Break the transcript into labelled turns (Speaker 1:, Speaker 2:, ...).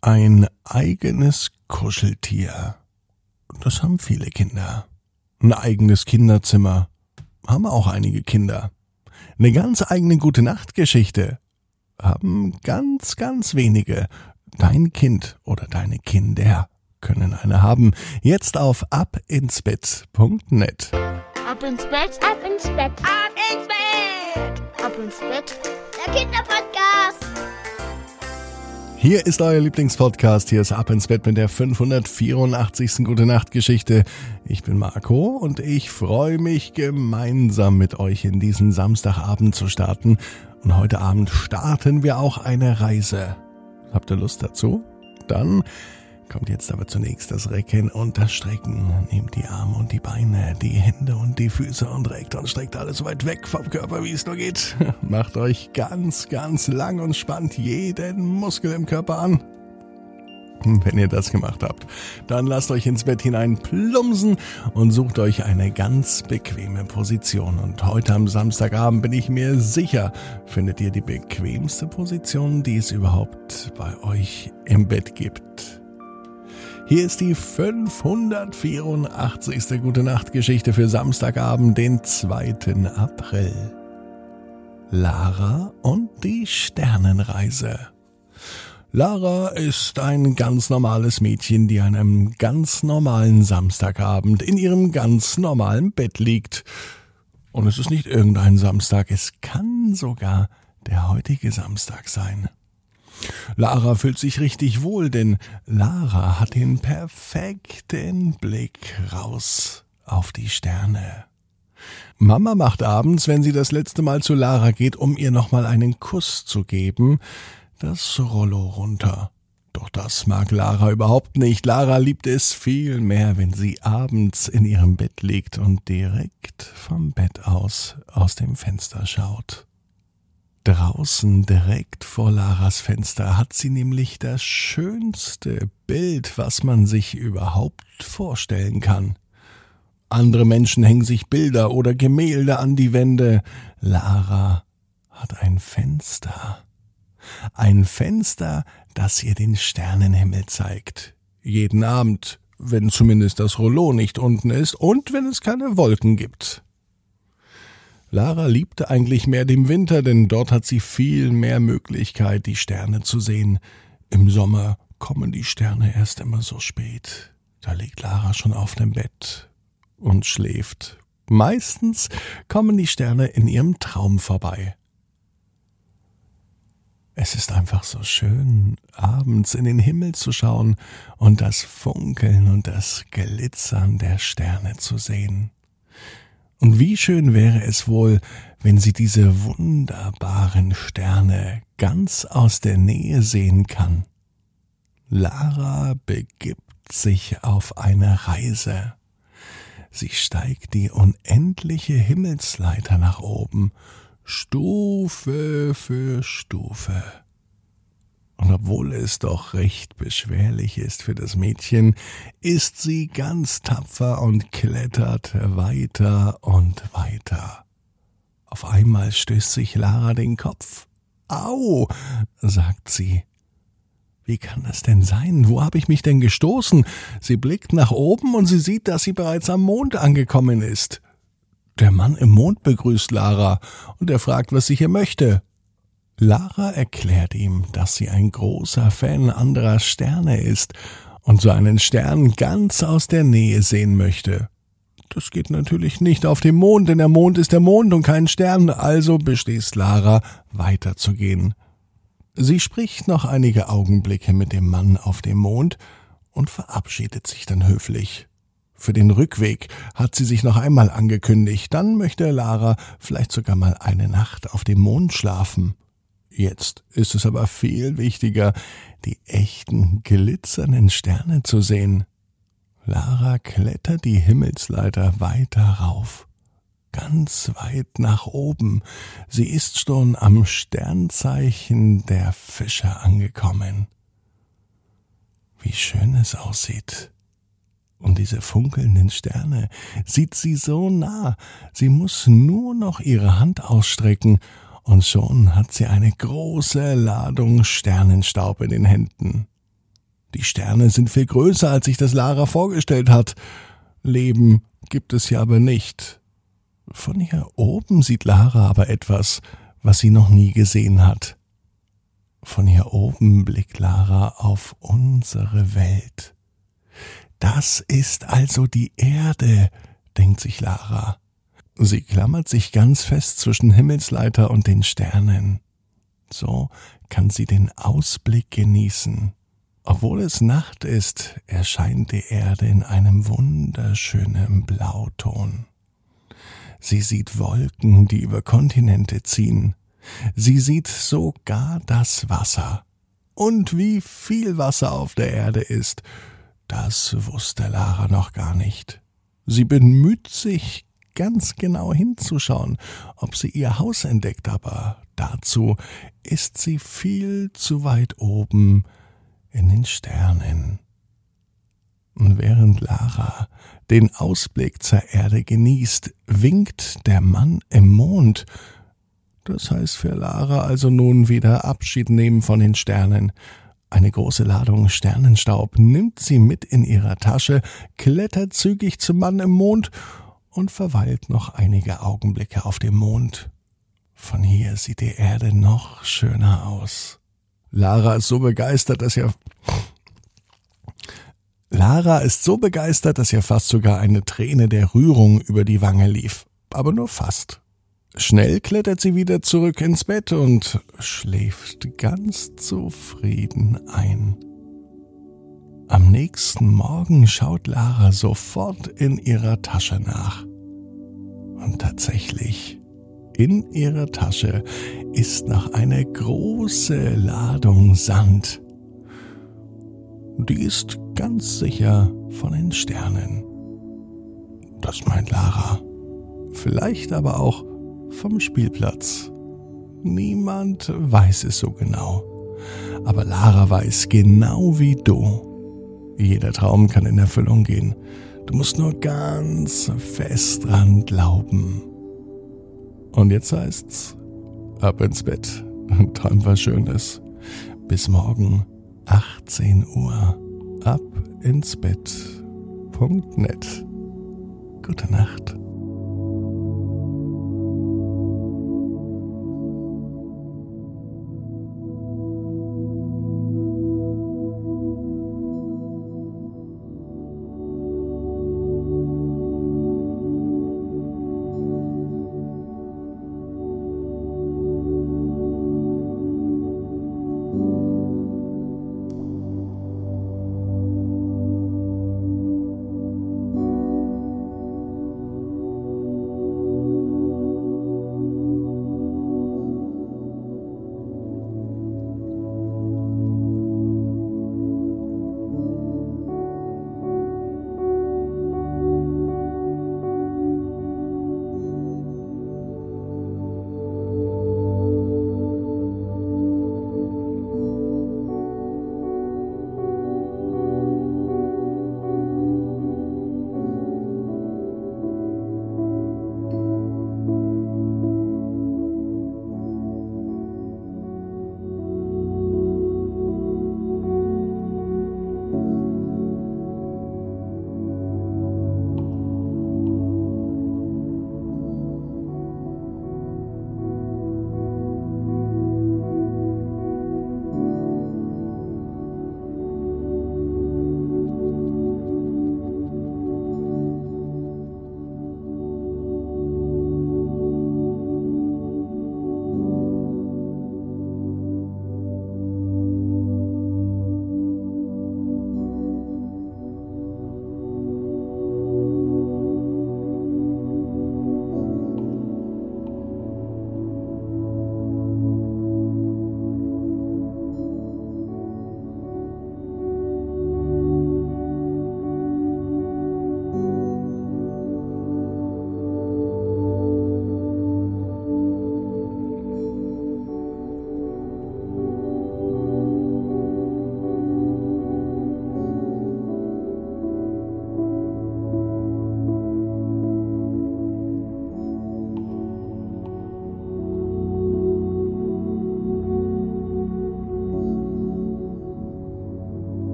Speaker 1: Ein eigenes Kuscheltier. Das haben viele Kinder. Ein eigenes Kinderzimmer. Haben auch einige Kinder. Eine ganz eigene gute Nachtgeschichte. Haben ganz, ganz wenige. Dein Kind oder deine Kinder können eine haben. Jetzt auf abinsbett.net.
Speaker 2: Ab ins Bett, ab ins Bett, ab ins Bett, ab ins Bett. Der Kinderpodcast.
Speaker 1: Hier ist euer Lieblingspodcast. Hier ist Ab ins Bett mit der 584. Gute Nacht Geschichte. Ich bin Marco und ich freue mich gemeinsam mit euch in diesen Samstagabend zu starten. Und heute Abend starten wir auch eine Reise. Habt ihr Lust dazu? Dann Kommt jetzt aber zunächst das Recken und das Strecken. Nehmt die Arme und die Beine, die Hände und die Füße und reckt und streckt alles so weit weg vom Körper, wie es nur geht. Macht euch ganz, ganz lang und spannt jeden Muskel im Körper an. Wenn ihr das gemacht habt, dann lasst euch ins Bett hinein plumsen und sucht euch eine ganz bequeme Position. Und heute am Samstagabend bin ich mir sicher, findet ihr die bequemste Position, die es überhaupt bei euch im Bett gibt. Hier ist die 584. Gute Nacht Geschichte für Samstagabend, den 2. April. Lara und die Sternenreise. Lara ist ein ganz normales Mädchen, die an einem ganz normalen Samstagabend in ihrem ganz normalen Bett liegt. Und es ist nicht irgendein Samstag, es kann sogar der heutige Samstag sein. Lara fühlt sich richtig wohl, denn Lara hat den perfekten Blick raus auf die Sterne. Mama macht abends, wenn sie das letzte Mal zu Lara geht, um ihr nochmal einen Kuss zu geben, das Rollo runter. Doch das mag Lara überhaupt nicht. Lara liebt es viel mehr, wenn sie abends in ihrem Bett liegt und direkt vom Bett aus aus dem Fenster schaut. Draußen direkt vor Laras Fenster hat sie nämlich das schönste Bild, was man sich überhaupt vorstellen kann. Andere Menschen hängen sich Bilder oder Gemälde an die Wände. Lara hat ein Fenster. Ein Fenster, das ihr den Sternenhimmel zeigt. Jeden Abend, wenn zumindest das Rollo nicht unten ist und wenn es keine Wolken gibt. Lara liebte eigentlich mehr den Winter, denn dort hat sie viel mehr Möglichkeit, die Sterne zu sehen. Im Sommer kommen die Sterne erst immer so spät. Da liegt Lara schon auf dem Bett und schläft. Meistens kommen die Sterne in ihrem Traum vorbei. Es ist einfach so schön, abends in den Himmel zu schauen und das Funkeln und das Glitzern der Sterne zu sehen. Und wie schön wäre es wohl, wenn sie diese wunderbaren Sterne ganz aus der Nähe sehen kann. Lara begibt sich auf eine Reise. Sie steigt die unendliche Himmelsleiter nach oben, Stufe für Stufe. Und obwohl es doch recht beschwerlich ist für das Mädchen, ist sie ganz tapfer und klettert weiter und weiter. Auf einmal stößt sich Lara den Kopf. Au, sagt sie. Wie kann das denn sein? Wo habe ich mich denn gestoßen? Sie blickt nach oben und sie sieht, dass sie bereits am Mond angekommen ist. Der Mann im Mond begrüßt Lara und er fragt, was sie hier möchte. Lara erklärt ihm, dass sie ein großer Fan anderer Sterne ist und so einen Stern ganz aus der Nähe sehen möchte. Das geht natürlich nicht auf dem Mond, denn der Mond ist der Mond und kein Stern, also beschließt Lara, weiterzugehen. Sie spricht noch einige Augenblicke mit dem Mann auf dem Mond und verabschiedet sich dann höflich. Für den Rückweg hat sie sich noch einmal angekündigt, dann möchte Lara vielleicht sogar mal eine Nacht auf dem Mond schlafen. Jetzt ist es aber viel wichtiger, die echten glitzernden Sterne zu sehen. Lara klettert die Himmelsleiter weiter rauf, ganz weit nach oben. Sie ist schon am Sternzeichen der Fischer angekommen. Wie schön es aussieht. Und diese funkelnden Sterne sieht sie so nah, sie muss nur noch ihre Hand ausstrecken und schon hat sie eine große Ladung Sternenstaub in den Händen. Die Sterne sind viel größer, als sich das Lara vorgestellt hat. Leben gibt es hier aber nicht. Von hier oben sieht Lara aber etwas, was sie noch nie gesehen hat. Von hier oben blickt Lara auf unsere Welt. Das ist also die Erde, denkt sich Lara. Sie klammert sich ganz fest zwischen Himmelsleiter und den Sternen. So kann sie den Ausblick genießen. Obwohl es Nacht ist, erscheint die Erde in einem wunderschönen Blauton. Sie sieht Wolken, die über Kontinente ziehen. Sie sieht sogar das Wasser. Und wie viel Wasser auf der Erde ist, das wusste Lara noch gar nicht. Sie bemüht sich, ganz genau hinzuschauen, ob sie ihr Haus entdeckt, aber dazu ist sie viel zu weit oben in den Sternen. Und während Lara den Ausblick zur Erde genießt, winkt der Mann im Mond. Das heißt für Lara also nun wieder Abschied nehmen von den Sternen. Eine große Ladung Sternenstaub nimmt sie mit in ihrer Tasche, klettert zügig zum Mann im Mond und verweilt noch einige Augenblicke auf dem Mond. Von hier sieht die Erde noch schöner aus. Lara ist so begeistert, dass ihr Lara ist so begeistert, dass ihr fast sogar eine Träne der Rührung über die Wange lief. Aber nur fast. Schnell klettert sie wieder zurück ins Bett und schläft ganz zufrieden ein. Am nächsten Morgen schaut Lara sofort in ihrer Tasche nach. Und tatsächlich, in ihrer Tasche ist noch eine große Ladung Sand. Die ist ganz sicher von den Sternen. Das meint Lara. Vielleicht aber auch vom Spielplatz. Niemand weiß es so genau. Aber Lara weiß genau wie du. Jeder Traum kann in Erfüllung gehen. Du musst nur ganz fest dran glauben. Und jetzt heißt's, ab ins Bett. Träum was Schönes. Bis morgen, 18 Uhr ab ins Bett.net. Gute Nacht.